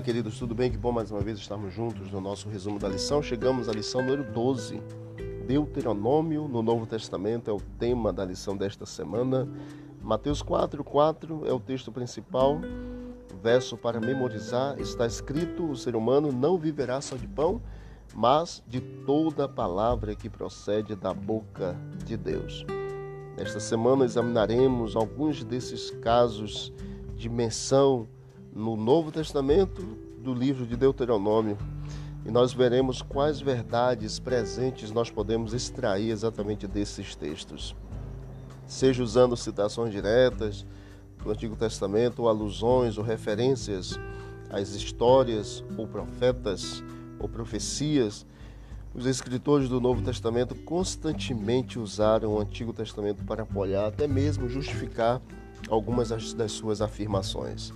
Fala, queridos, tudo bem? Que bom mais uma vez estarmos juntos no nosso resumo da lição. Chegamos à lição número 12. Deuteronômio no Novo Testamento é o tema da lição desta semana. Mateus 4, 4 é o texto principal. Verso para memorizar: está escrito: o ser humano não viverá só de pão, mas de toda palavra que procede da boca de Deus. Nesta semana examinaremos alguns desses casos de menção no Novo Testamento do livro de Deuteronômio e nós veremos quais verdades presentes nós podemos extrair exatamente desses textos. Seja usando citações diretas do Antigo Testamento, ou alusões ou referências às histórias ou profetas ou profecias, os escritores do Novo Testamento constantemente usaram o Antigo Testamento para apoiar, até mesmo justificar algumas das suas afirmações.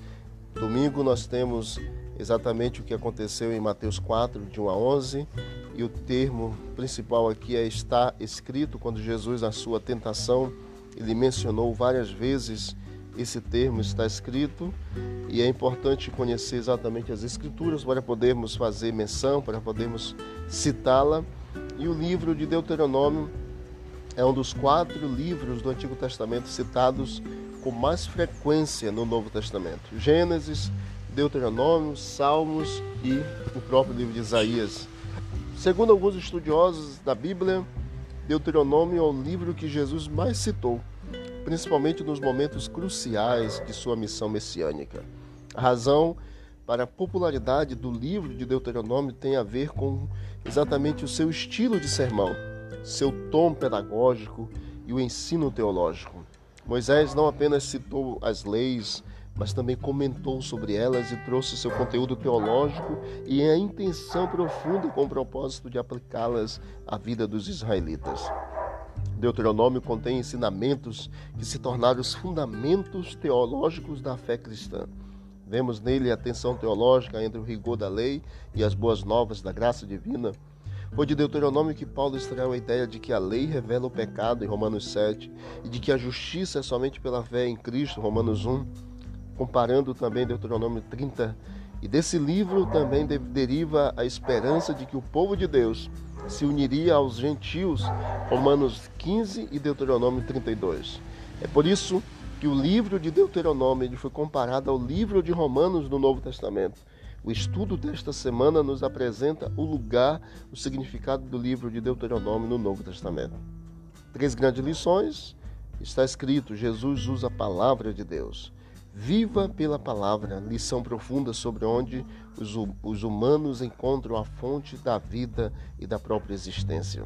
Domingo nós temos exatamente o que aconteceu em Mateus 4, de 1 a 11, e o termo principal aqui é está escrito, quando Jesus, na sua tentação, ele mencionou várias vezes esse termo está escrito, e é importante conhecer exatamente as escrituras para podermos fazer menção, para podermos citá-la. E o livro de Deuteronômio é um dos quatro livros do Antigo Testamento citados com mais frequência no Novo Testamento: Gênesis, Deuteronômio, Salmos e o próprio livro de Isaías. Segundo alguns estudiosos da Bíblia, Deuteronômio é o livro que Jesus mais citou, principalmente nos momentos cruciais de sua missão messiânica. A razão para a popularidade do livro de Deuteronômio tem a ver com exatamente o seu estilo de sermão, seu tom pedagógico e o ensino teológico. Moisés não apenas citou as leis, mas também comentou sobre elas e trouxe seu conteúdo teológico e a intenção profunda com o propósito de aplicá-las à vida dos israelitas. Deuteronômio contém ensinamentos que se tornaram os fundamentos teológicos da fé cristã. Vemos nele a tensão teológica entre o rigor da lei e as boas novas da graça divina foi de Deuteronômio que Paulo extraiu a ideia de que a lei revela o pecado, em Romanos 7, e de que a justiça é somente pela fé em Cristo, Romanos 1, comparando também Deuteronômio 30. E desse livro também deriva a esperança de que o povo de Deus se uniria aos gentios, Romanos 15 e Deuteronômio 32. É por isso que o livro de Deuteronômio foi comparado ao livro de Romanos no Novo Testamento o estudo desta semana nos apresenta o lugar, o significado do livro de Deuteronômio no Novo Testamento. Três grandes lições. Está escrito: Jesus usa a palavra de Deus. Viva pela palavra, lição profunda sobre onde os, os humanos encontram a fonte da vida e da própria existência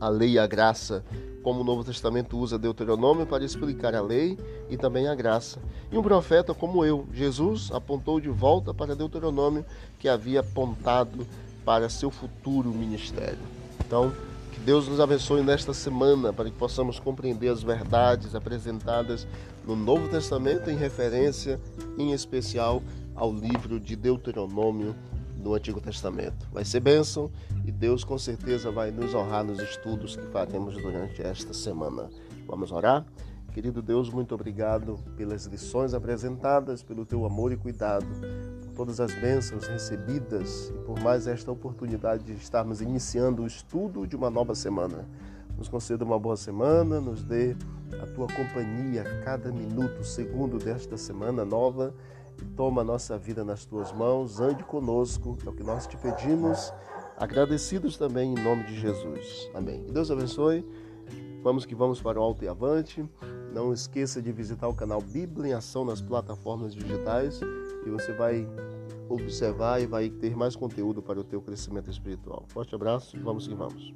a lei e a graça, como o Novo Testamento usa Deuteronômio para explicar a lei e também a graça. E um profeta como eu, Jesus, apontou de volta para Deuteronômio que havia apontado para seu futuro ministério. Então, que Deus nos abençoe nesta semana para que possamos compreender as verdades apresentadas no Novo Testamento em referência, em especial, ao livro de Deuteronômio do Antigo Testamento. Vai ser bênção e Deus com certeza vai nos honrar nos estudos que faremos durante esta semana. Vamos orar? Querido Deus, muito obrigado pelas lições apresentadas, pelo teu amor e cuidado, por todas as bênçãos recebidas e por mais esta oportunidade de estarmos iniciando o estudo de uma nova semana. Nos conceda uma boa semana, nos dê a tua companhia cada minuto, segundo desta semana nova Toma a nossa vida nas tuas mãos, ande conosco, é o que nós te pedimos, agradecidos também em nome de Jesus. Amém. Que Deus abençoe. Vamos que vamos para o alto e avante. Não esqueça de visitar o canal Bíblia em Ação nas plataformas digitais e você vai observar e vai ter mais conteúdo para o teu crescimento espiritual. Forte abraço, vamos que vamos.